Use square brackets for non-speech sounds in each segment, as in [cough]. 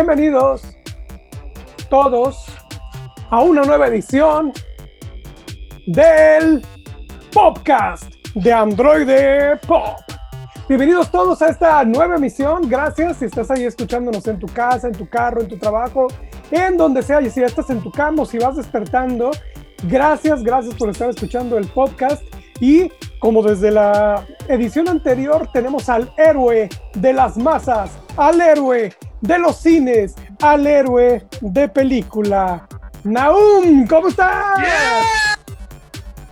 Bienvenidos todos a una nueva edición del podcast de Android Pop. Bienvenidos todos a esta nueva emisión. Gracias si estás ahí escuchándonos en tu casa, en tu carro, en tu trabajo, en donde sea. Y si estás en tu cama o si vas despertando, gracias, gracias por estar escuchando el podcast. Y como desde la edición anterior tenemos al héroe de las masas, al héroe de los cines, al héroe de película. Naum, ¿cómo estás?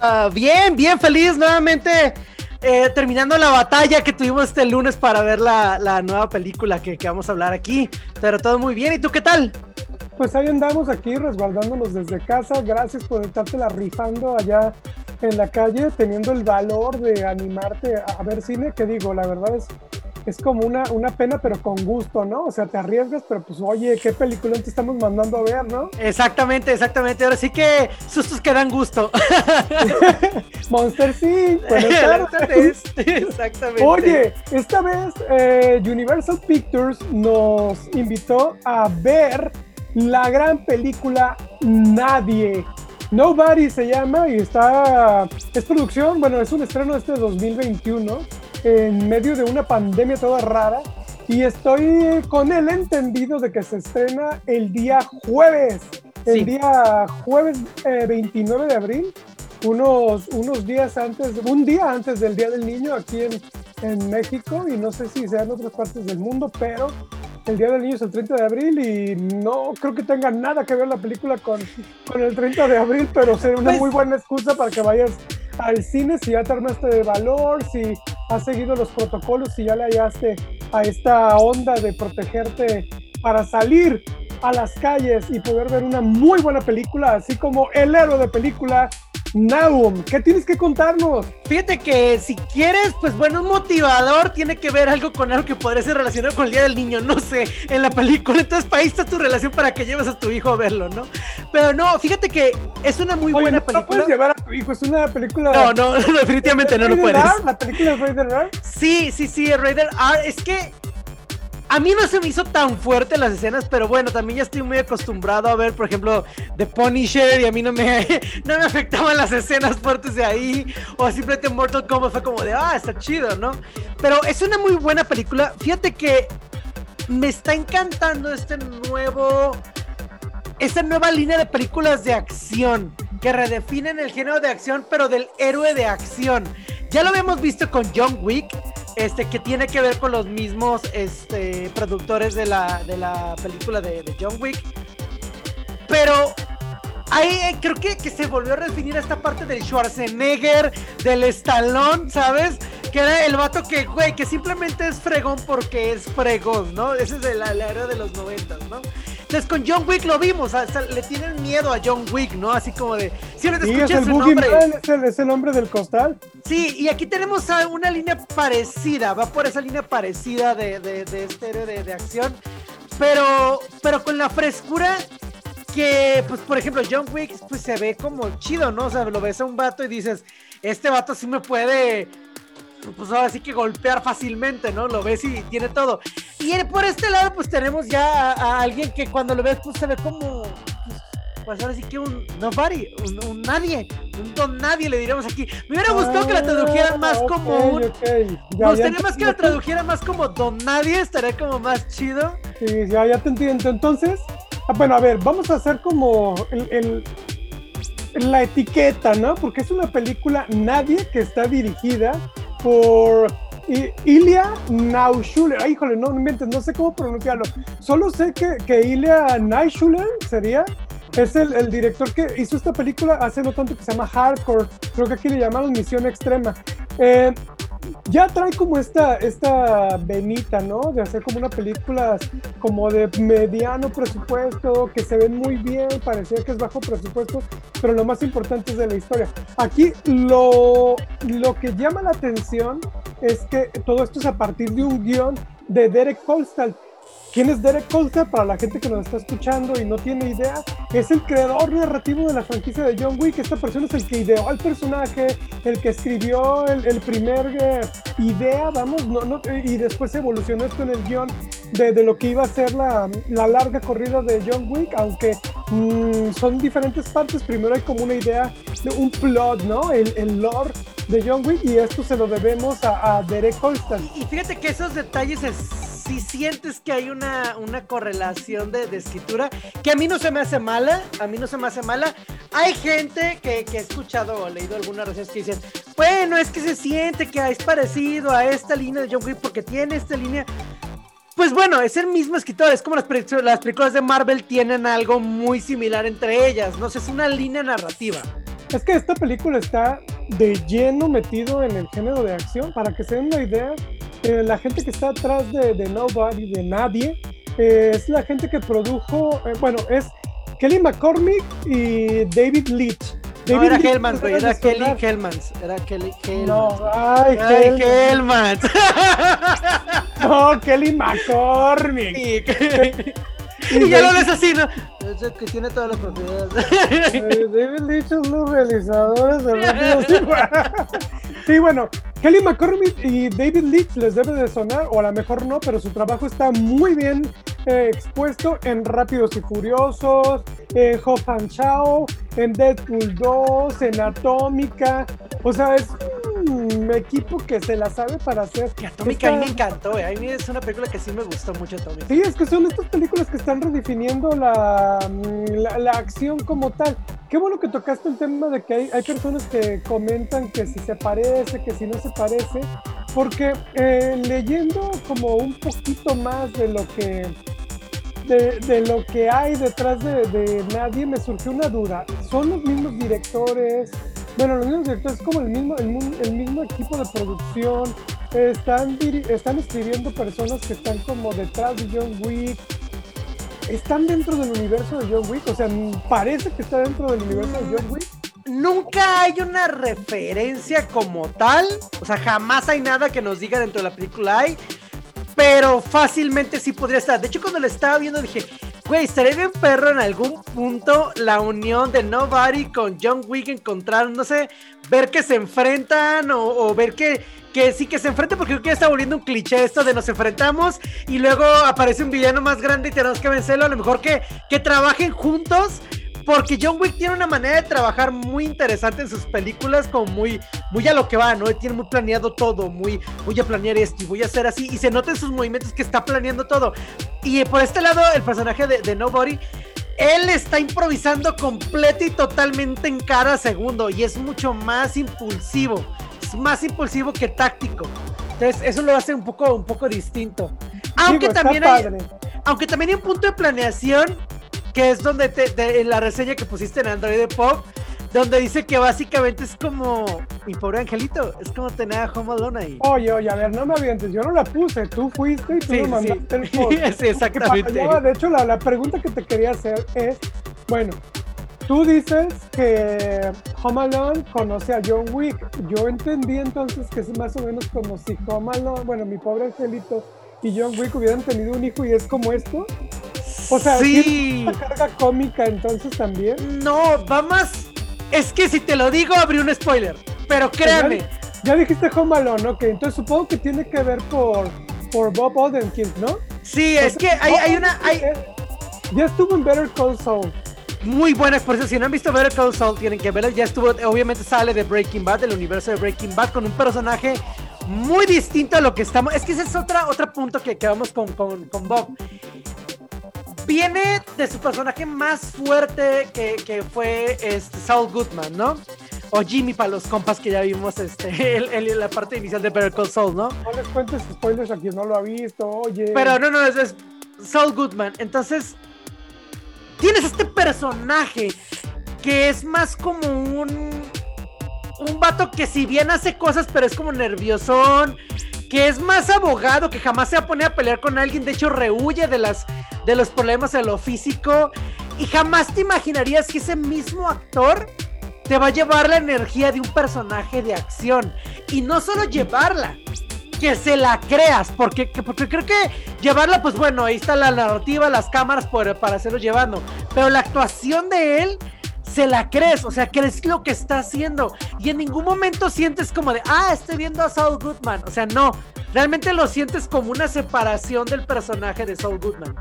Ah, bien, bien feliz nuevamente. eh, terminando la batalla que tuvimos este lunes para ver la, la nueva película que, que vamos a hablar aquí. Pero todo muy bien. ¿Y tú qué tal? Pues ahí andamos aquí resguardándonos desde casa. Gracias por estártela rifando allá en la calle, teniendo el valor de animarte a ver cine, que digo, la verdad es, es como una, una pena, pero con gusto, ¿no? O sea, te arriesgas, pero pues oye, qué película te estamos mandando a ver, ¿no? Exactamente, exactamente. Ahora sí que sustos que dan gusto. [laughs] Monster sí, buenas [laughs] tardes. exactamente. Oye, esta vez eh, Universal Pictures nos invitó a ver la gran película Nadie. Nobody se llama y está. Es producción, bueno, es un estreno de este 2021 en medio de una pandemia toda rara. Y estoy con el entendido de que se estrena el día jueves. El Sí. día jueves eh, 29 de abril unos, unos días antes, un día antes del Día del Niño aquí en, en México y no sé si sea en otras partes del mundo, pero el Día del Niño es el 30 de abril y no creo que tenga nada que ver la película con, con el 30 de abril, pero sería una Pues- muy buena excusa para que vayas al cine si ya te armaste de valor, si has seguido los protocolos, si ya le hallaste a esta onda de protegerte para salir a las calles y poder ver una muy buena película, así como el héroe de película, Naum. ¿Qué tienes que contarnos? Fíjate que si quieres, pues bueno, un motivador tiene que ver algo con algo que podría ser relacionado con el Día del Niño, no sé, en la película. Entonces, ahí está tu relación para que lleves a tu hijo a verlo, ¿no? Pero no, fíjate que es una muy Oye, buena no película. puedes llevar hijo, es una película... No, no, [laughs] definitivamente no lo ¿Rated puedes. R? ¿La película es Rated R? Sí, sí, sí, Raider R. Es que a mí no se me hizo tan fuerte las escenas, pero bueno, también ya estoy muy acostumbrado a ver, por ejemplo, The Punisher y a mí no me, [laughs] no me afectaban las escenas fuertes de ahí. O simplemente Mortal Kombat fue como de, ah, está chido, ¿no? Pero es una muy buena película. Fíjate que me está encantando este nuevo... Esta nueva línea de películas de acción que redefinen el género de acción, pero del héroe de acción. Ya lo habíamos visto con John Wick, este, que tiene que ver con los mismos este, productores de la, de la película de, de John Wick. Pero ahí eh, creo que, que se volvió a redefinir esta parte del Schwarzenegger, del Stallone, ¿sabes? Que era el vato que, güey, que simplemente es fregón porque es fregón, ¿no? Ese es de la, la era de los noventas, ¿no? Entonces con John Wick lo vimos, le tienen miedo a John Wick, ¿no? Así como de, siempre te Sí, es escuchas el su nombre. Boogeyman, es el, es el hombre del costal. Sí, y aquí tenemos a una línea parecida, va por esa línea parecida de, de, de este de, de acción, pero, pero con la frescura que, pues, por ejemplo, John Wick, pues se ve como chido, ¿no? O sea, lo ves a un vato y dices, este vato sí me puede, pues ahora sí que golpear fácilmente, ¿no? Lo ves y tiene todo. Y por este lado, pues tenemos ya a, a alguien que cuando lo ves, pues se ve como, pues, pues ahora sí que un nobody, un, un nadie, un don nadie le diríamos aquí. Me hubiera gustado que la tradujeran más Ah, ok, como un... ok. Ya, Me ya gustaría más que la tradujeran más como don nadie, estaría como más chido. Sí, ya, ya te entiendo. Entonces, bueno, a ver, vamos a hacer como el, el- la etiqueta, ¿no? Porque es una película Nadie que está dirigida por Ilya Naushuler. Ay, híjole, no, no inventes, no sé cómo pronunciarlo. Solo sé que, que Ilya Naushuler sería. Es el, el director que hizo esta película hace no tanto que se llama Hardcore. Creo que aquí le llamaron Misión Extrema. Eh, ya trae como esta, esta venita, ¿no? De hacer como una película como de mediano presupuesto, que se ven muy bien, parecía que es bajo presupuesto, pero lo más importante es de la historia. Aquí lo, lo que llama la atención es que todo esto es a partir de un guion de Derek Kolstad. ¿Quién es Derek Kolstad? Para la gente que nos está escuchando y no tiene idea, es el creador narrativo de la franquicia de John Wick. Esta persona es el que ideó al personaje, el que escribió el, primer eh, idea, vamos, y después evolucionó esto en el guion. de, lo que iba a ser la, la larga corrida de John Wick, aunque mmm, son diferentes partes. Primero hay como una idea de un plot, ¿no? El, el lore de John Wick y esto se lo debemos a, a Derek Colston. Y fíjate que esos detalles es, si sientes que hay una, una correlación de, de, escritura, que a mí no se me hace mala, a mí no se me hace mala. Hay gente que, que he escuchado o leído algunas reseñas que dicen, bueno, es que se siente que es parecido a esta línea de John Wick porque tiene esta línea. Pues bueno, es el mismo escritor, es como las, las películas de Marvel tienen algo muy similar entre ellas, no sé, es una línea narrativa. Es que esta película está de lleno metido en el género de acción. Para que se den una idea, eh, la gente que está atrás de, de Nobody, de Nadie, eh, es la gente que produjo, eh, bueno, es Kelly McCormick y David Leitch. No, era Hellmans, güey, era Kelly Hellmans. Era Kelly Hellmans. No, ay, ay Hellmans. [laughs] no, Kelly McCormick. Sí, [laughs] que... Y, [laughs] y ya lo ves así, ¿no? Es que tiene todas las propiedades. David Leitch es los realizadores de Sí, bueno, Kelly McCormick y David Leitch les debe de sonar, o a lo mejor no, pero su trabajo está muy bien eh, expuesto en Rápidos y Furiosos, en Hoff and en Deadpool 2, en Atómica. O sea, es un equipo que se la sabe para hacer. Que Atómica esta... a mí me encantó, eh. a mí es una película que sí me gustó mucho Atómica. Sí, es que son estas películas que están redefiniendo la, la, la acción como tal. Qué bueno que tocaste el tema de que hay, hay, personas que comentan que si se parece, que si no se parece, porque eh, leyendo como un poquito más de lo que de, de lo que hay detrás de, de, Nadie me surgió una duda. ¿Son los mismos directores? Bueno, los mismos directores, como el mismo, el, mismo equipo de producción. Están, están escribiendo personas que están como detrás de John Wick están dentro del universo de John Wick, o sea, parece que está dentro del universo de John Wick. Nunca hay una referencia como tal, o sea, jamás hay nada que nos diga dentro de la película hay, pero fácilmente sí podría estar. De hecho, cuando lo estaba viendo dije, güey, estaría bien perro en algún punto la unión de Nobody con John Wick sé, ver que se enfrentan o, o ver que, que sí que se enfrenten porque creo que ya está volviendo un cliché esto de nos enfrentamos y luego aparece un villano más grande y tenemos que vencerlo, a lo mejor que, que trabajen juntos. Porque John Wick tiene una manera de trabajar muy interesante en sus películas, como muy, muy a lo que va, ¿no? Tiene muy planeado todo, muy voy a planear esto y voy a hacer así. Y se nota en sus movimientos que está planeando todo. Y por este lado, el personaje de, de Nobody él está improvisando completo y totalmente en cada segundo y es mucho más impulsivo, es más impulsivo que táctico. Entonces, eso lo hace un poco, un poco distinto. Aunque Digo, también hay, aunque también hay un punto de planeación que es donde te, de, en la reseña que pusiste en Android Pop, donde dice que básicamente es como mi pobre angelito, es como tener a Home Alone ahí. Oye, oye, a ver, no me avientes, yo no la puse, tú fuiste y tú Sí, me sí. mandaste el [laughs] post. Sí, exactamente. De hecho, la, la pregunta que te quería hacer es, bueno, tú dices que Home Alone conoce a John Wick. Yo entendí entonces que es más o menos como si Home Alone, bueno, mi pobre angelito y John Wick hubieran tenido un hijo y es como esto. O sea, Sí. ¿tiene una carga cómica entonces también. No, va más. Es que si te lo digo, abrí un spoiler. Pero créanme, Ya dijiste Home Alone, ok, entonces supongo que tiene que ver por, por Bob Odenkirk, ¿no? sí, es que hay, hay una. Hay Ya estuvo en Better Call Saul. muy buenas, por eso si no han visto Better Call Saul, tienen que verlo. Ya estuvo, obviamente sale de Breaking Bad, del universo de Breaking Bad, con un personaje muy distinto a lo que estamos. Es que ese es otra, otro punto que, que vamos con, con, con Bob. Viene de su personaje más fuerte que, que fue este, Saul Goodman, ¿no? O Jimmy para los compas que ya vimos este, [laughs] el- el- la parte inicial de Better Call Saul, ¿no? No les cuentes spoilers a quien no lo ha visto, oye. Pero no, no, es, es Saul Goodman. Entonces, tienes este personaje que es más como un. Un vato que, si bien hace cosas, pero es como nerviosón. Que es más abogado, que jamás se va a a pelear con alguien. De hecho, rehuye de, las, de los problemas de lo físico. Y jamás te imaginarías que ese mismo actor te va a llevar la energía de un personaje de acción. Y no solo llevarla, que se la creas, porque, que- porque creo que llevarla, pues bueno, ahí está la narrativa, las cámaras para hacerlo llevando, pero la actuación de él se la crees, o sea, crees lo que está haciendo y en ningún momento sientes como de, ah, estoy viendo a Saul Goodman, o sea, no, realmente lo sientes como una separación del personaje de Saul Goodman.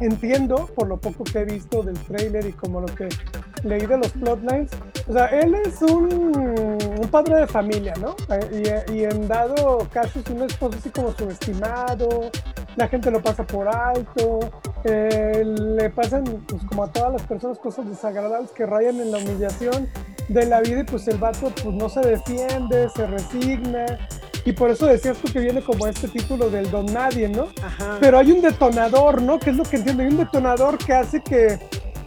Entiendo, por lo poco que he visto del trailer y como lo que leí de los plotlines, o sea, él es un, un padre de familia, ¿no? Eh, y, y, en dado caso es un esposo así como subestimado, la gente lo pasa por alto, eh, le pasan, pues como a todas las personas, cosas desagradables que rayan en la humillación de la vida y pues el vato pues no se defiende, se resigna, y por eso decías tú que viene como este título del don nadie, ¿no? Ajá. Pero hay un detonador, ¿no? Que es lo que entiendo. Hay un detonador que hace que,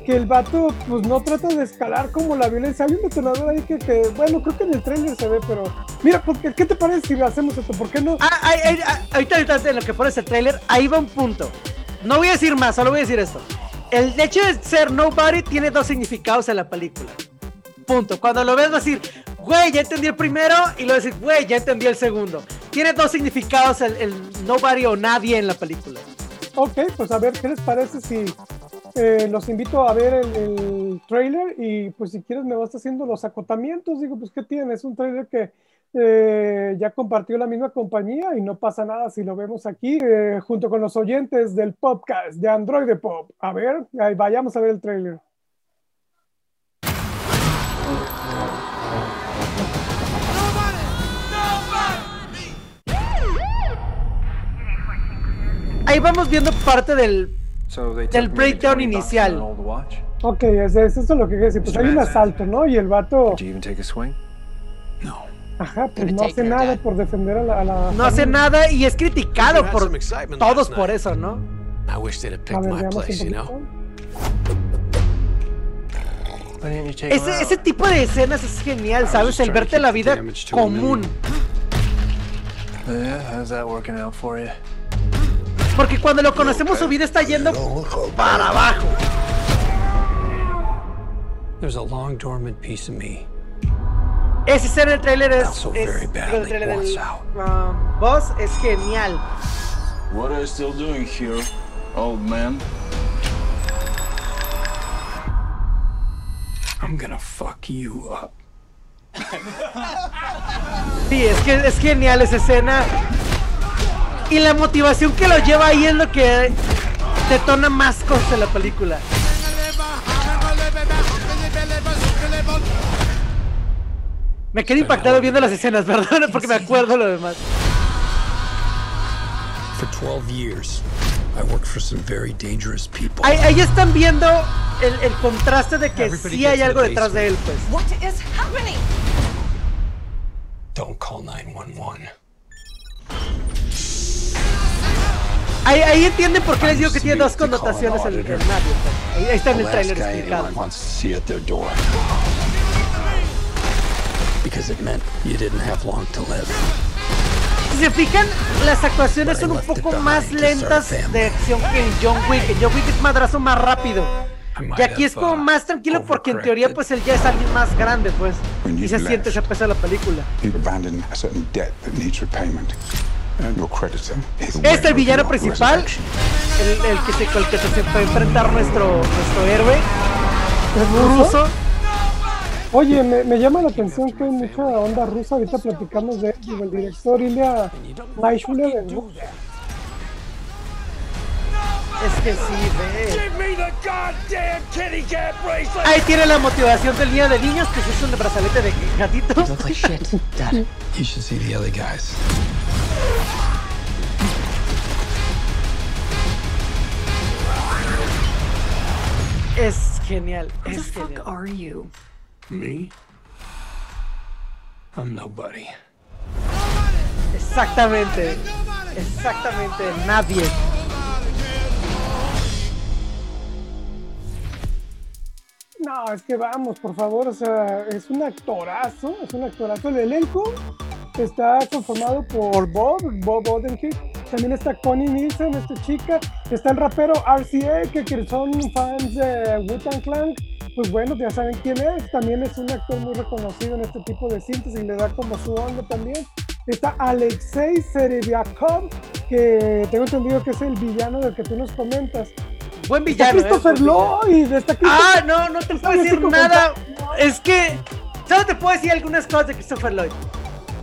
que el vato pues no trata de escalar como la violencia. Hay un detonador ahí que, que bueno, creo que en el trailer se ve, pero mira, porque, ¿qué te parece si hacemos esto? ¿Por qué no? Ah, ahorita, ahorita en lo que pones el trailer, ahí va un punto. No voy a decir más, solo voy a decir esto. El hecho de ser nobody tiene dos significados en la película. Punto. Cuando lo ves vas a decir, güey, ya entendí el primero, y luego decir, güey, ya entendí el segundo. Tiene dos significados el, el, nobody o nadie en la película. Ok, pues a ver, ¿qué les parece si eh, los invito a ver el, trailer y pues si quieres me vas haciendo los acotamientos? Digo, pues ¿qué tiene? Es un trailer que eh, ya compartió la misma compañía y no pasa nada si lo vemos aquí eh, junto con los oyentes del podcast de Android Pop. A ver, vayamos a ver el trailer. Ahí vamos viendo parte del, del breakdown inicial. Ok, es, es eso lo que quiero decir. Pues hay un asalto, ¿no? Y el vato. Ajá, pues no hace nada por defender a la, a la No hace nada y es criticado por todos por eso, ¿no? A ver, veamos Ese, ese tipo de escenas es genial, ¿sabes? El verte la vida común. Porque cuando lo conocemos su vida está yendo para abajo. There's a long dormant piece of me. Ese escena del trailer es, es el trailer del um, boss es genial. What are you still doing here, old man? I'm gonna fuck you up. Sí, es que es genial esa escena. Y la motivación que lo lleva ahí es lo que detona más cosas en la película. Me quedé impactado viendo las escenas, [laughs] perdón, porque me acuerdo lo demás. Ahí, ahí están viendo el, el, contraste de que sí hay algo detrás de él, pues. Don't call 911. Ahí, ahí, entienden por qué les digo que tiene dos connotaciones el, Mario. Ahí, ahí está en el trailer explicado. Because it meant you didn't have long to live. Si se fijan, las actuaciones son un poco más lentas de acción que en John Wick. En John Wick es madrazo más rápido. Y aquí es como más tranquilo porque en teoría pues él ya es alguien más grande pues. Y se siente ese peso de la película. Este es el villano principal, el, el que se, el que se puede enfrentar nuestro, nuestro héroe. ¿Es ruso? Oye, me, me, llama la atención que hay mucha onda rusa. Ahorita platicamos de él, el director Ilya Naishule. Es que sí, ve. Ahí tiene la motivación del día de niños, que es un brazalete de gatito. [laughs] Es genial. Who es the fuck genial. are you? Me? I'm nobody. Exactamente. Exactamente. Nadie. No, es que vamos, por favor, o sea, es un actorazo, es un actorazo. El elenco está conformado por Bob, Bob Odenkirk, también está Connie Nielsen, esta chica, está el rapero RCA, que, que son fans de Wu-Tang Clan, pues bueno, ya saben quién es, también es un actor muy reconocido en este tipo de síntesis y le da como su onda también. Está Alexei Serebiakov, que tengo entendido que es el villano del que tú nos comentas. Buen Está villano. Christopher ¿eh? Lloyd, está Ah, Christopher- no, no te puedo decir nada. Es que. Solo te puedo decir algunas cosas de Christopher Lloyd.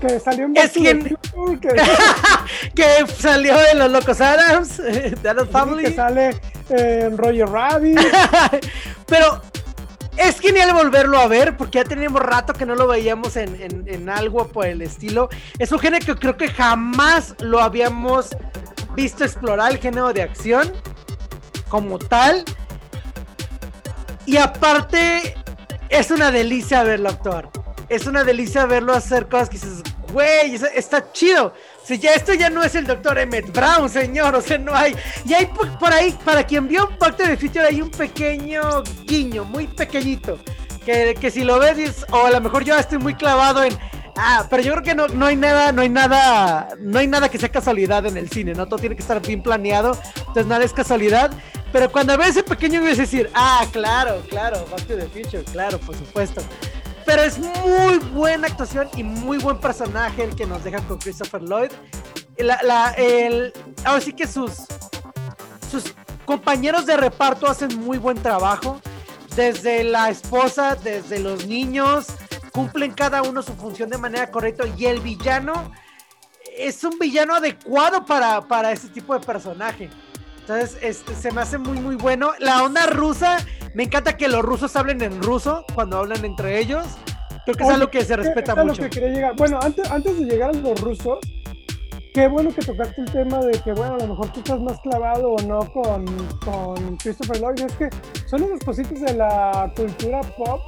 Que salió en Es the quien- Future, que, [laughs] que salió de los Locos Adams, [laughs] de Adams que Family. sale eh, en Roger Rabbit. [laughs] Pero es genial volverlo a ver porque ya teníamos rato que no lo veíamos en, en- en algo por el estilo. Es un género que creo que jamás lo habíamos visto explorar, el género de acción como tal. Y aparte, es una delicia verlo actuar. Es una delicia verlo hacer cosas que dices, güey, está chido. Si ya esto ya no es el doctor Emmett Brown, señor, o sea, no hay. Y hay por, ahí, para quien vio Back to the Future, hay un pequeño guiño, muy pequeñito. Que, que si lo ves, o a lo mejor yo estoy muy clavado en. Ah, pero yo creo que no, no hay nada, no hay nada, no hay nada que sea casualidad en el cine, ¿no? Todo tiene que estar bien planeado, entonces nada es casualidad. Pero cuando ves ese pequeño vas a decir, ah, claro, claro, Back to the Future, claro, por supuesto. Pero es muy buena actuación y muy buen personaje el que nos deja con Christopher Lloyd. La, ahora sí que sus, sus compañeros de reparto hacen muy buen trabajo. Desde la esposa, desde los niños, cumplen cada uno su función de manera correcta. Y el villano es un villano adecuado para, para este tipo de personaje. Entonces, este, se me hace muy, muy bueno. La onda rusa, me encanta que los rusos hablen en ruso cuando hablan entre ellos. Creo que es algo que se ¿qué- respeta es mucho. lo que quería llegar. Bueno, antes, antes de llegar a los rusos, qué bueno que tocaste el tema de que, bueno, a lo mejor tú estás más clavado o no con, con Christopher Lloyd. Es que son unas cositas de la cultura pop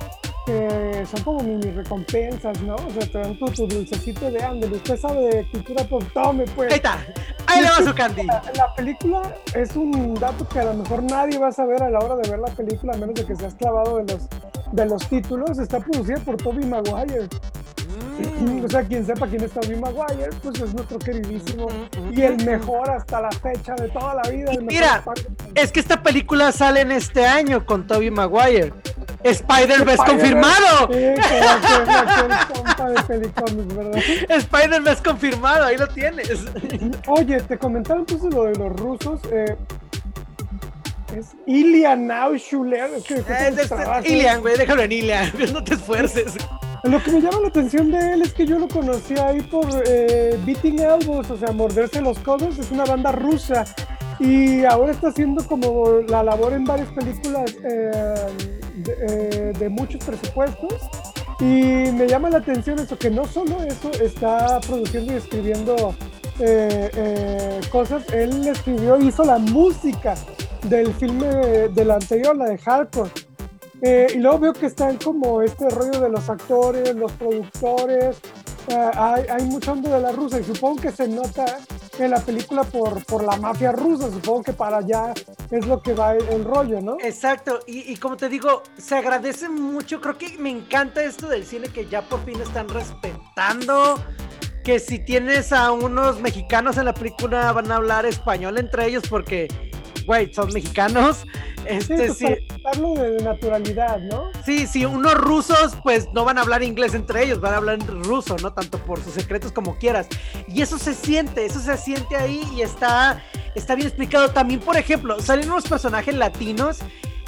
que son como mini recompensas, ¿no? O sea, te dan tu, tu dulcecito de ándale. Usted sabe de cultura pop, tome pues. Ahí está. Ahí le va su candy. La, la película es un dato que a lo mejor nadie va a saber a la hora de ver la película, a menos de que seas clavado de los, de los títulos. Está producida por Tobey Maguire. Mm. O sea, quien sepa quién es Tobey Maguire, pues es nuestro queridísimo Mm, mm, y el mejor hasta la fecha de toda la vida. mira. Es que esta película sale en este año con Tobey Maguire. Spider-Verse confirmado. Spider-Verse confirmado, ahí lo tienes. Oye, te comentaba entonces lo de los rusos. eh, es Ilya Naushuler. Es que Es este-. Ilian, güey, déjalo en Ilian. [laughs] No te esfuerces. Lo que me llama la atención de él es que yo lo conocí ahí por eh, Beating Elbows, o sea, morderse los codos. Es una banda rusa y ahora está haciendo como la labor en varias películas eh, de, eh, de muchos presupuestos. Y me llama la atención eso, que no solo eso, está produciendo y escribiendo eh, eh, cosas. Él escribió, hizo la música del filme de anterior, la de Hardcore. Eh, y luego veo que están como este rollo de los actores, los productores. eh, hay, hay mucha onda de la rusa y supongo que se nota en la película por, por la mafia rusa. Supongo que para allá es lo que va el, rollo, ¿no? Exacto, y, y como te digo, se agradece mucho. Creo que me encanta esto del cine que ya por fin están respetando. Que si tienes a unos mexicanos en la película van a hablar español entre ellos porque, güey, son mexicanos. Sí, Este, pues sí, para darlo de, naturalidad, ¿no? Sí, sí, unos rusos pues no van a hablar inglés entre ellos, van a hablar ruso, ¿no? Tanto por sus secretos como quieras. Y eso se siente, eso se siente ahí y está, está bien explicado. También, por ejemplo, salen unos personajes latinos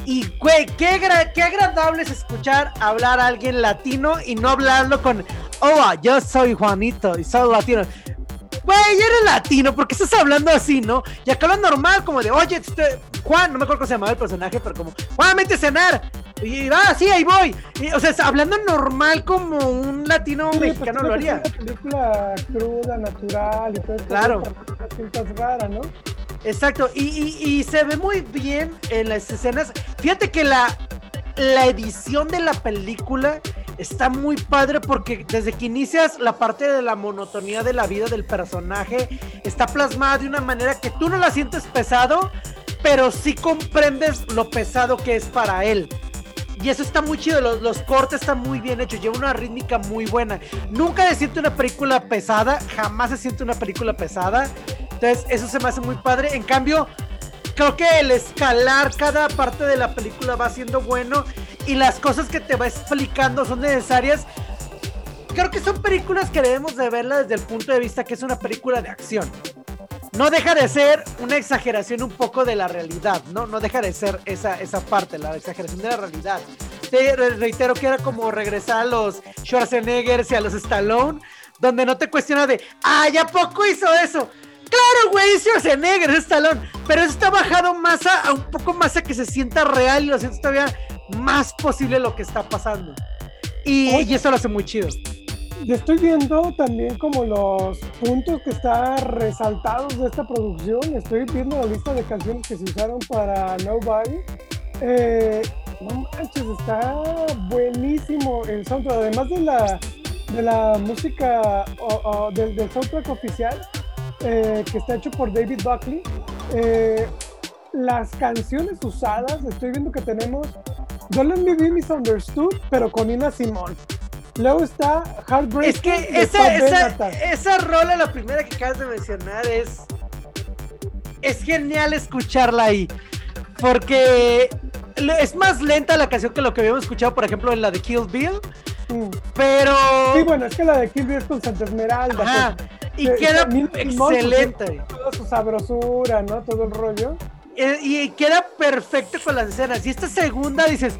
y, güey, qué, qué agradable es escuchar hablar a alguien latino y no hablarlo con, oh, yo soy Juanito y soy latino. Güey, eres latino, ¿por qué estás hablando así, no? Y acá hablan normal, como de, oye, este, Juan, no me acuerdo cómo se llamaba el personaje, pero como, Juan, vete a cenar. Y, ah, sí, ahí voy. Y, o sea, hablando normal como un latino Sí, pues, mexicano lo que ser haría. Una película cruda, natural y todo. Claro. Exacto, y, y- y se ve muy bien en las escenas. Fíjate que la, la edición de la película está muy padre porque desde que inicias la parte de la monotonía de la vida del personaje está plasmada de una manera que tú no la sientes pesado, pero sí comprendes lo pesado que es para él. Y eso está muy chido, los, los cortes están muy bien hechos, lleva una rítmica muy buena. Nunca se siente una película pesada, jamás se siente una película pesada. Entonces, eso se me hace muy padre. En cambio, creo que el escalar cada parte de la película va siendo bueno y las cosas que te va explicando son necesarias. Creo que son películas que debemos de verla desde el punto de vista que es una película de acción. No deja de ser una exageración un poco de la realidad, ¿no? No deja de ser esa, esa parte, la exageración de la realidad. Te re- reitero que era como regresar a los Schwarzeneggers y a los Stallone, donde no te cuestiona de, ay, ¿a poco hizo eso? Claro, güey, Schwarzenegger, es talón. Pero eso está bajado más a, a un poco más a que se sienta real y lo siento todavía más posible lo que está pasando. Y, Oye. y eso lo hace muy chido. Estoy viendo también como los puntos que están resaltados de esta producción. Estoy viendo la lista de canciones que se usaron para Nobody. Eh, no manches, está buenísimo el soundtrack. Además de la, de la música o- o del, del soundtrack oficial eh, que está hecho por David Buckley. eh, las canciones usadas, estoy viendo que tenemos Don't Let Me Be Misunderstood, pero con Ina Simón. Luego está Heartbreak. Es que esa, esa, esa rola, la primera que acabas de mencionar, es. Es genial escucharla ahí. Porque le- es más lenta la canción que lo que habíamos escuchado, por ejemplo, en la de Kill Bill. Pero. Sí, bueno, es que la de Kill Bill es con Santa Esmeralda. Ajá, pues, y eh, queda pues, excelente. Toda su sabrosura, ¿no? Todo el rollo. Eh, y queda perfecto con las escenas. Y esta segunda dices,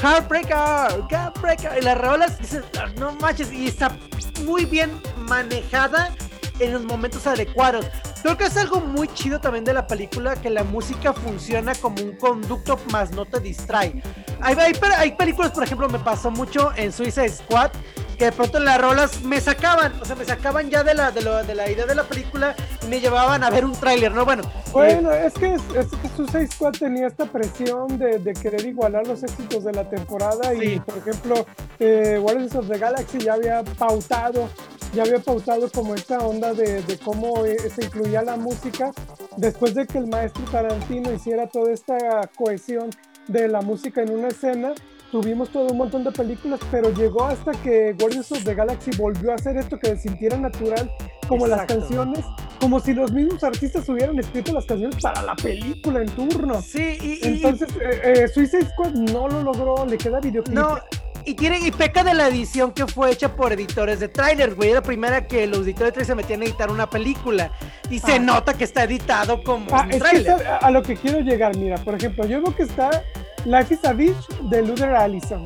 Heartbreaker, Heartbreaker. Y las rolas dices, "Ah, no manches. Y está muy bien manejada en los momentos adecuados. Creo que es algo muy chido también de la película que la música funciona como un conducto más no te distrae. Hay, hay, hay películas, por ejemplo, me pasó mucho en Suicide Squad que de pronto las rolas me sacaban, o sea, me sacaban ya de la, de, lo- de la idea de la película y me llevaban a ver un tráiler, ¿no? Bueno, Bueno, es que, es, es que Suicide Squad tenía esta presión de, de querer igualar los éxitos de la temporada y, Sí. por ejemplo, eh, Guardians of the Galaxy ya había pautado, ya había pautado como esta onda de, de cómo eh, se incluía la música después de que el maestro Tarantino hiciera toda esta cohesión de la música en una escena. Tuvimos todo un montón de películas, pero llegó hasta que Guardians of the Galaxy volvió a hacer esto que se sintiera natural, como las canciones, como si los mismos artistas hubieran escrito las canciones para la película en turno. sí, y, y- Entonces, eh, eh, Suicide Squad no lo logró, le queda videoclip. No, y tiene y peca de la edición que fue hecha por editores de trailers, güey. Era la primera que los editores de trailers se metían a editar una película. Y se Ah. nota que está editado como Ah, un es que a, a lo que quiero llegar, mira, por ejemplo, yo veo que está Life is a Beach de Luther Allison.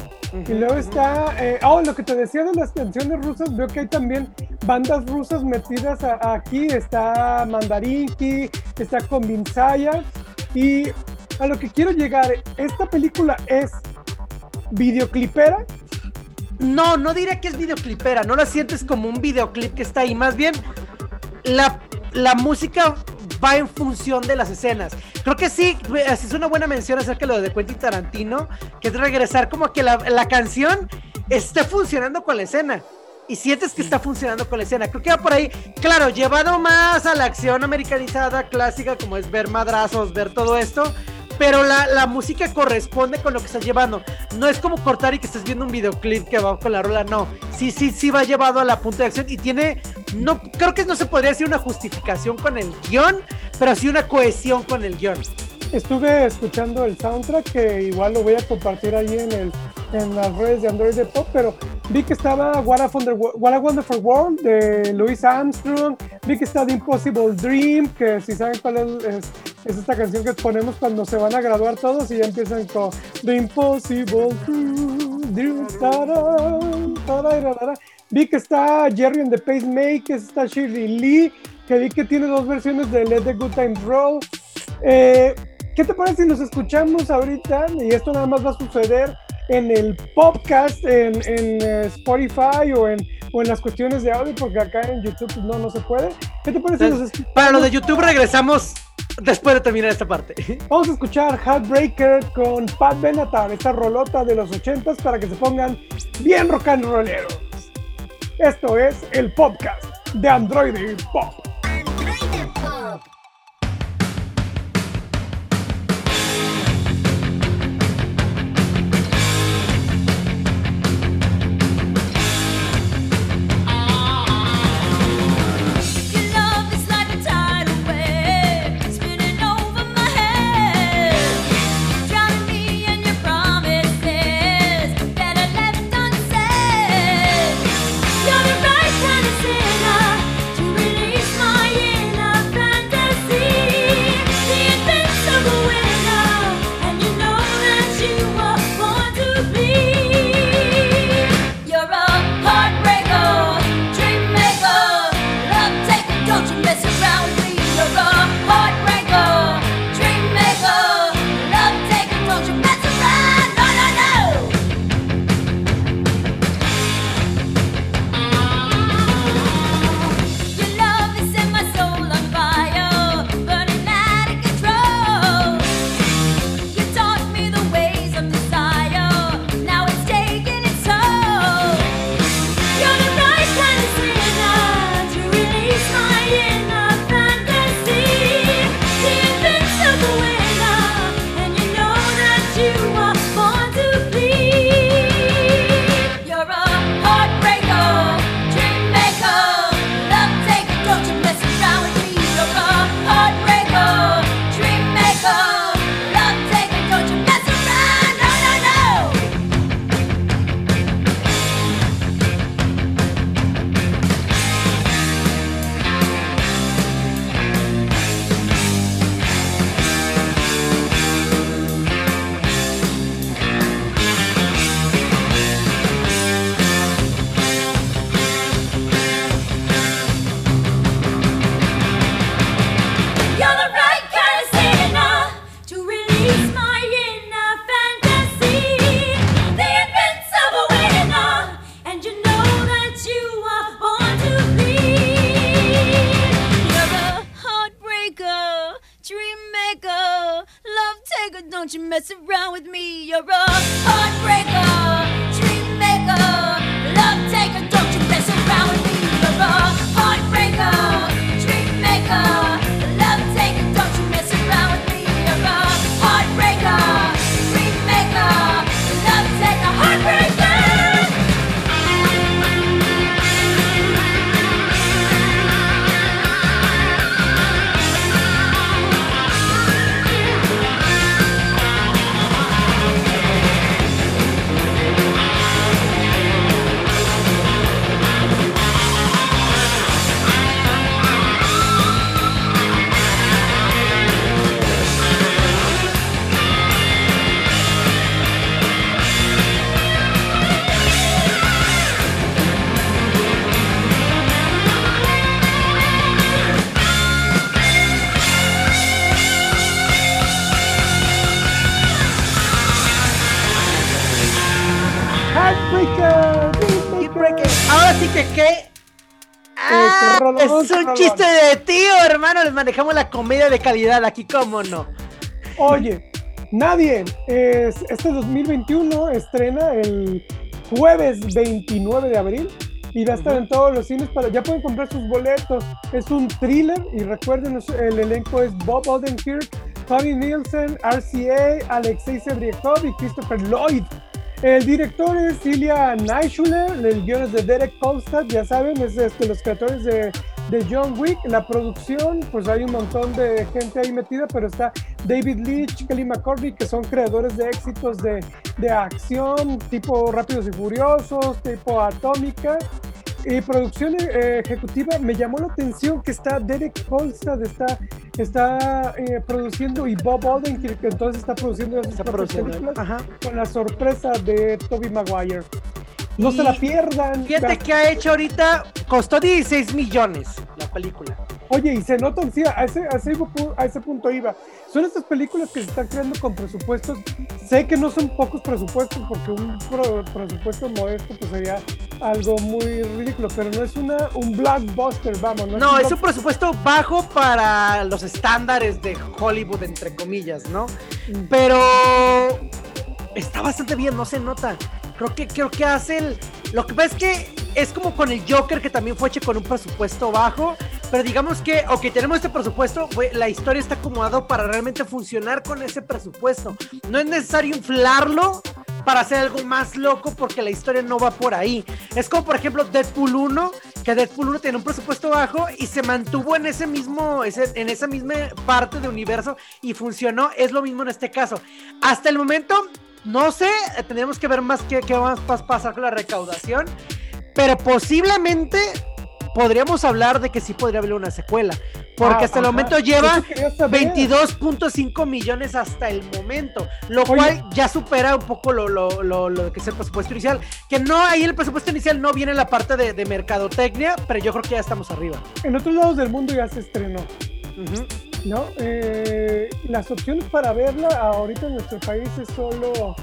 Y luego está, eh, oh, lo que te decía de las canciones rusas, veo que hay también bandas rusas metidas a- aquí, está Mandarinki, está Konvinsaya, y a lo que quiero llegar, esta película es videoclipera, No, no diría que es videoclipera, no la sientes como un videoclip que está ahí, más bien la, la música va en función de las escenas. Creo que sí, así es una buena mención acerca de lo de Quentin Tarantino, que es regresar como que la, la canción esté funcionando con la escena. Y sientes que está funcionando con la escena. Creo que va por ahí, claro, llevado más a la acción americanizada, clásica, como es ver madrazos, ver todo esto. Pero la, la música corresponde con lo que estás llevando. No es como cortar y que estés viendo un videoclip que va con la rola, no. Sí, sí, sí va llevado a la punta de acción y tiene, no, creo que no se podría decir una justificación con el guion, pero sí una cohesión con el guion. Estuve escuchando el soundtrack que igual lo voy a compartir ahí en, el, en las redes de Android de Pop, pero vi que estaba What a, What a Wonderful World de Louis Armstrong, vi que está The Impossible Dream, que si saben cuál es, es, es esta canción que ponemos cuando se van a graduar todos y ya empiezan con The Impossible Dream. Vi que está Jerry and the Pacemakers, está Shirley Lee, que vi que tiene dos versiones de Let the Good Times Roll. Eh, ¿Qué te parece si nos escuchamos ahorita? Y esto nada más va a suceder en el podcast, en, en, eh, Spotify o en, o en las cuestiones de audio, porque acá en YouTube no, no se puede. ¿Qué te parece si nos escuchamos? Para lo de YouTube regresamos después de terminar esta parte. [laughs] Vamos a escuchar Heartbreaker con Pat Benatar, esta rolota de los ochentas para que se pongan bien rock and rolleros. Esto es el podcast de Android Pop. Manejamos la comedia de calidad aquí, ¿cómo no? Oye, nadie. Es, este 2021 estrena el jueves 29 de abril y va a estar en todos los cines para ya pueden comprar sus boletos. Es un thriller y recuerden el elenco es Bob Odenkirk, Tony Nielsen, RCA, Alexei Sebriekov y Christopher Lloyd. El director es Ilya Naishuler, el guion es de Derek Kolstad, ya saben, es este, los creadores de, de John Wick. La producción, pues hay un montón de gente ahí metida, pero está David Leitch, Kelly McCormick, que son creadores de éxitos de, de acción, tipo Rápidos y Furiosos, tipo Atómica. Y producción eh, ejecutiva, me llamó la atención que está Derek Kolstad, está, está eh, produciendo, y Bob Odenkirk, que entonces está produciendo produciendo. películas con la sorpresa de Toby Maguire. No Y se la pierdan. Fíjate que ha hecho ahorita, costó 16 millones la película. Oye, y se notan, sí, a ese, a, ese, pu- a ese punto iba. Son estas películas que se están creando con presupuestos. Sé que no son pocos presupuestos, porque un pro- presupuesto modesto pues sería algo muy ridículo, pero no es una, un blockbuster, vamos. No, No, es es un un presupuesto bajo para los estándares de Hollywood, entre comillas, ¿no? Mm. Pero está bastante bien, no se nota. Creo que, creo que hace el... Lo que pasa es que es como con el Joker, que también fue hecho con un presupuesto bajo. Pero digamos que, ok, tenemos este presupuesto, la historia está acomodado para realmente funcionar con ese presupuesto. No es necesario inflarlo para hacer algo más loco porque la historia no va por ahí. Es como, por ejemplo, Deadpool 1, que Deadpool 1 tiene un presupuesto bajo y se mantuvo en ese mismo, en esa misma parte de universo y funcionó. Es lo mismo en este caso. Hasta el momento, no sé, tendríamos que ver más qué, qué va a pasar con la recaudación, pero posiblemente podríamos hablar de que sí podría haber una secuela. Porque Ah, hasta el momento lleva Eso quería saber. 22.5 millones hasta el momento, lo Oye. cual ya supera un poco lo, lo, lo, lo que es el presupuesto inicial. Que no, ahí el presupuesto inicial no viene la parte de, de mercadotecnia, pero yo creo que ya estamos arriba. En otros lados del mundo ya se estrenó. ¿No? Eh, las opciones para verla ahorita en nuestro país es solo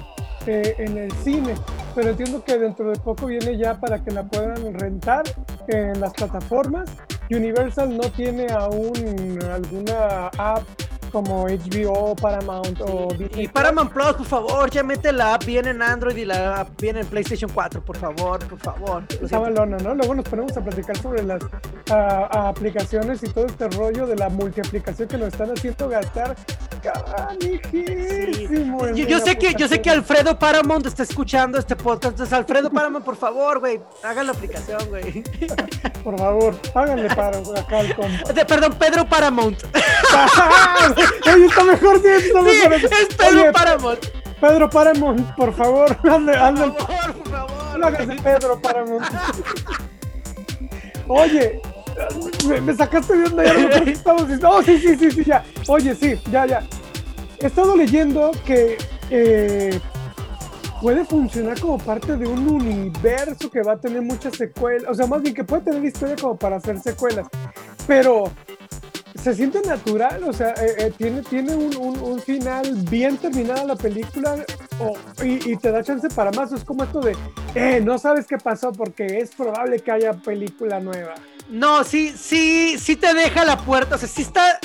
eh, en el cine, pero entiendo que dentro de poco viene ya para que la puedan rentar en las plataformas. Universal no tiene aún alguna app como HBO, Paramount o Disney Y. Paramount Plus, por favor, ya mete la app bien en Android y la app bien en PlayStation 4, por favor, por favor. Lo Está siento. malona, ¿no? Luego nos ponemos a platicar sobre las ah, aplicaciones y todo este rollo de la multiaplicación que nos están haciendo gastar. Canijísimo en Yo, yo sé que yo sé que. Alfredo Paramount está escuchando este podcast. Entonces, Alfredo Paramount, por favor, güey, hagan la aplicación, güey. Por favor, háganle paro acá al compa. De- Perdón, Pedro Paramount. [laughs] Oye, está mejor, sí, está Sí, mejor. es Pedro Oye, Paramount. Pedro Paramount, por favor, hazle, [laughs] hazle Por favor, por favor. No hagas Pedro Paramount. Oye, me, me sacaste de onda, ya no me estamos diciendo. Oh, sí, sí, sí, sí, ya. Oye, sí, ya, ya. He estado leyendo que eh, puede funcionar como parte de un universo que va a tener muchas secuelas. O sea, más bien que puede tener historia como para hacer secuelas. Pero se siente natural, o sea, eh, eh, tiene, tiene un, un- un final bien terminada la película y, y te da chance para más. Es como esto de, eh, no sabes qué pasó porque es probable que haya película nueva. No, sí, sí, sí te deja la puerta. O sea, sí está.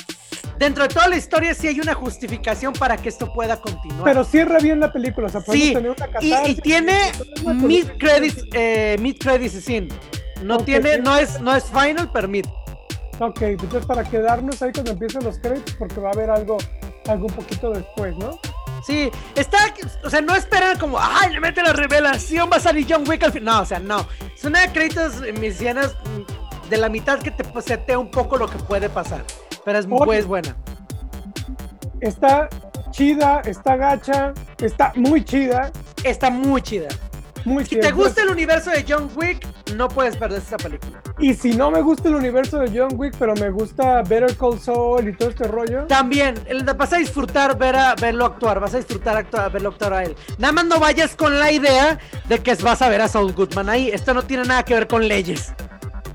dentro de toda la historia sí hay una justificación para que esto pueda continuar. Pero cierra bien la película, o sea, Sí, tener una y, y catarsis, tiene mid credits, eh, mid credits scene. No tiene, no es, no es final, pero mid. Ok, entonces para quedarnos ahí cuando empiecen los créditos, porque va a haber algo, algo un poquito después, ¿no? Sí, está, o sea, no esperan como, ay, le mete la revelación, va a salir John Wick al final. No, o sea, no. Una de créditos eh, mesianas mm, de la mitad que te setea un poco lo que puede pasar. Pero es pues buena. Está chida, está gacha, está muy chida, Está muy chida. muy Si chida. te gusta el universo de John Wick, no puedes perder esta película. Y si no me gusta el universo de John Wick, pero me gusta Better Call Saul y todo este rollo, También, vas a disfrutar ver a, verlo actuar, vas a disfrutar actuar, verlo actuar a él. Nada más no vayas con la idea de que vas a ver a Saul Goodman ahí. Esto no tiene nada que ver con leyes.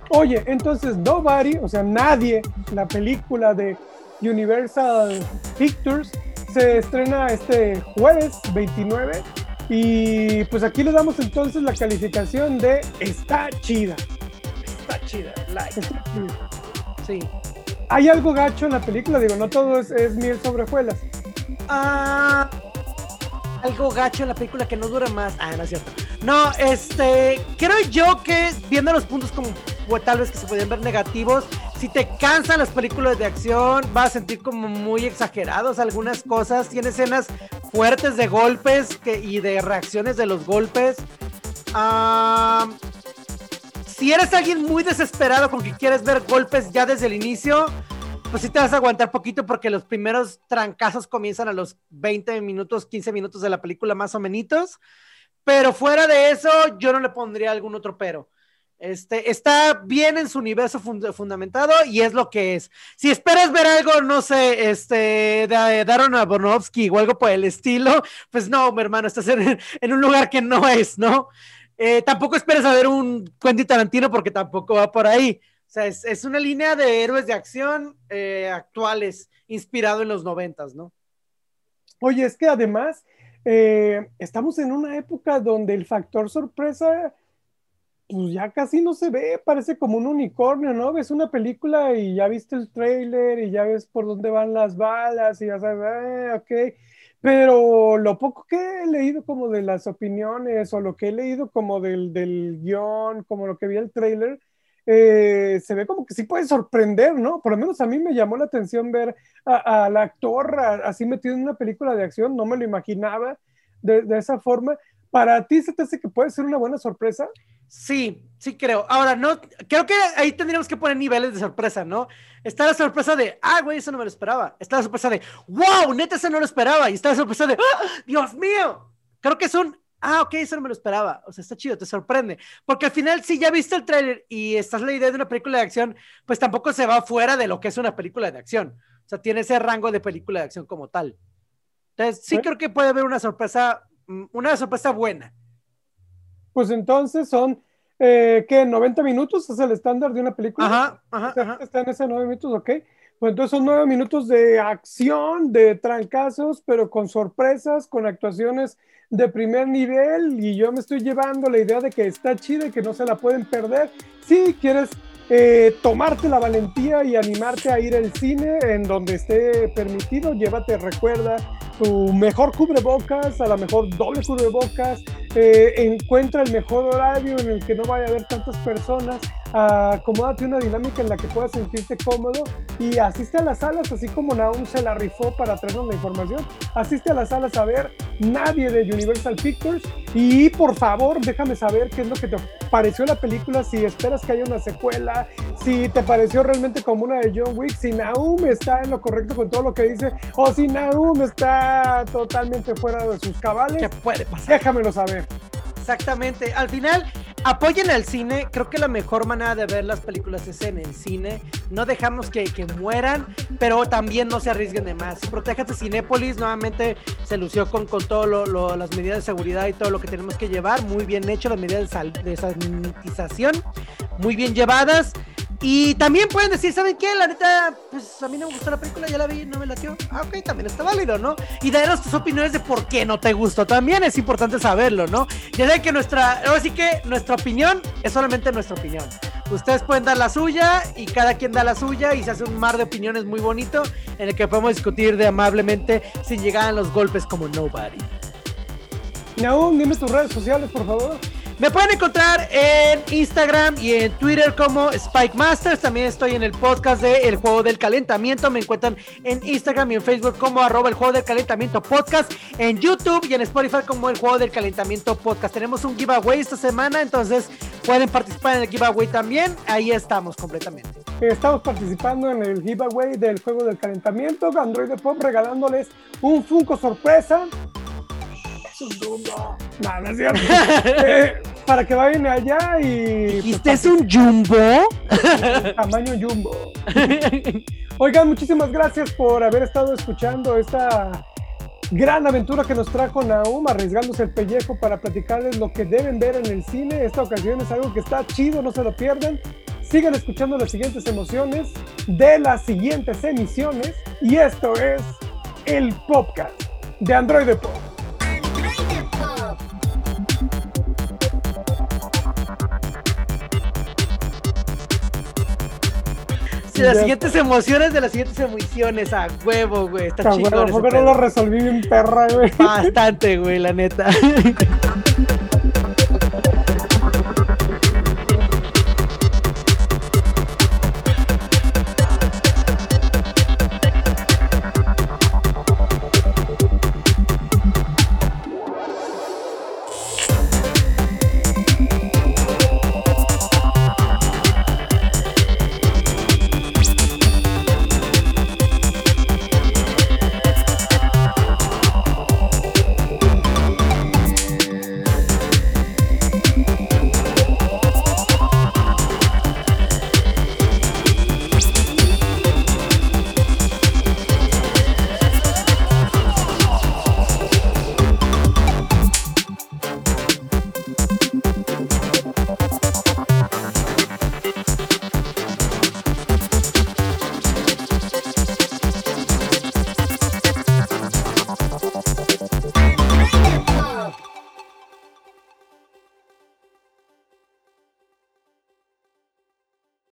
Oye, entonces Nobody, o sea, nadie, la película de Universal Pictures, se estrena este jueves 29. Y pues aquí le damos entonces la calificación de está chida. Está chida, like. Sí. Hay algo gacho en la película, digo, no todo es, es miel sobre hojuelas. Ah, algo gacho en la película que no dura más. Ah, no es cierto. No, este, creo yo que viendo los puntos como tal vez que se podían ver negativos, si te cansan las películas de acción, vas a sentir como muy exagerados algunas cosas. Tiene escenas fuertes de golpes que, y de reacciones de los golpes. Ah, si eres alguien muy desesperado con que quieres ver golpes ya desde el inicio, pues sí te vas a aguantar poquito porque los primeros trancazos comienzan a los 20 minutos, 15 minutos de la película más o menos. Pero fuera de eso, yo no le pondría algún otro pero. Este, está bien en su universo fund- fundamentado y es lo que es. Si esperas ver algo, no sé, este, de Darren Aronofsky o algo por el estilo, pues no, mi hermano, estás en, en un lugar que no es, ¿no? Eh, tampoco esperes a ver un Quentin Tarantino porque tampoco va por ahí. O sea, es, una línea de héroes de acción eh, actuales, inspirado en los noventas, ¿no? Oye, es que además eh, estamos en una época donde el factor sorpresa, pues ya casi no se ve, parece como un unicornio, ¿no? Ves una película y ya viste el trailer y ya ves por dónde van las balas y ya sabes, ah, ok. Pero lo poco que he leído como de las opiniones o lo que he leído como del, del guion, como lo que vi el trailer, eh, se ve como que sí puede sorprender, ¿no? Por lo menos a mí me llamó la atención ver al actor así metido en una película de acción, no me lo imaginaba de, de esa forma. ¿Para ti se te hace que puede ser una buena sorpresa? Sí, sí creo. Ahora, no, creo que ahí tendríamos que poner niveles de sorpresa, ¿no? Está la sorpresa de, ah, güey, eso no me lo esperaba. Está la sorpresa de, wow, neta, eso no lo esperaba. Y está la sorpresa de, ¡Ah, Dios mío. Creo que es un, ah, ok, eso no me lo esperaba. O sea, está chido, te sorprende. Porque al final, si ya viste el tráiler y estás la idea de una película de acción, pues tampoco se va fuera de lo que es una película de acción. O sea, tiene ese rango de película de acción como tal. Entonces, sí ¿Eh? creo que puede haber una sorpresa, mm, una sorpresa buena. Pues entonces son, eh, ¿qué? ¿90 minutos es el estándar de una película? Ajá, ajá, Está- ajá. Está en ese 9 minutos, ok. Pues entonces son 9 minutos de acción, de trancazos, pero con sorpresas, con actuaciones de primer nivel. Y yo me estoy llevando la idea de que está chida y que no se la pueden perder. Si quieres eh, tomarte la valentía y animarte a ir al cine en donde esté permitido, llévate, recuerda, tu mejor cubrebocas, a lo mejor doble cubrebocas, eh, encuentra el mejor horario en el que no vaya a haber tantas personas, acomódate una dinámica en la que puedas sentirte cómodo y asiste a las salas, así como Naum se la rifó para traernos la información, asiste a las salas a ver nadie de Universal Pictures y por favor déjame saber qué es lo que te pareció la película, si esperas que haya una secuela, si te pareció realmente como una de John Wick, si Naum está en lo correcto con todo lo que dice o si Naum está totalmente fuera de sus cabales, ¿Qué puede pasar? déjamelo saber. Exactamente. Al final, apoyen al cine. Creo que la mejor manera de ver las películas es en el cine. No dejamos que, que mueran, pero también no se arriesguen de más. Protéjate Cinépolis. Nuevamente se lució con, con las medidas de seguridad y todo lo que tenemos que llevar. Muy bien hecho, las medidas de, sal- de sanitización. Muy bien llevadas. Y también pueden decir, ¿saben qué? La neta, pues a mí no me gustó la película, ya la vi, no me latió. Ah, ok, también está válido, ¿no? Y darnos tus opiniones de por qué no te gustó. También es importante saberlo, ¿no? Ya saben que nuestra, ahora sí que nuestra opinión es solamente nuestra opinión. Ustedes pueden dar la suya y cada quien da la suya y se hace un mar de opiniones muy bonito en el que podemos discutir de amablemente sin llegar a los golpes como nobody. Naum, dime tus redes sociales, por favor. Me pueden encontrar en Instagram y en Twitter como Spike Masters. También estoy en el podcast de El Juego del Calentamiento. Me encuentran en Instagram y en Facebook como arroba el Juego del Calentamiento Podcast. En YouTube y en Spotify como el Juego del Calentamiento Podcast. Tenemos un giveaway esta semana, entonces pueden participar en el giveaway también. Ahí estamos completamente. Estamos participando en el giveaway del juego del calentamiento. Android Pop regalándoles un Funko sorpresa. Un. No, no es cierto. [laughs] Eh, para que vayan allá y. ¿Y pues, este es un jumbo? [laughs] tamaño jumbo. Oigan, muchísimas gracias por haber estado escuchando esta gran aventura que nos trajo Naum, arriesgándose el pellejo para platicarles lo que deben ver en el cine. Esta ocasión es algo que está chido, no se lo pierdan. Sigan escuchando las siguientes emociones de las siguientes emisiones. Y esto es el podcast de Android Pop. Sí, las siguientes emociones de las siguientes emociones. A huevo, güey. Está chingón. ese ¿por qué no lo resolví bien perra, güey? Bastante, güey, la neta. [laughs]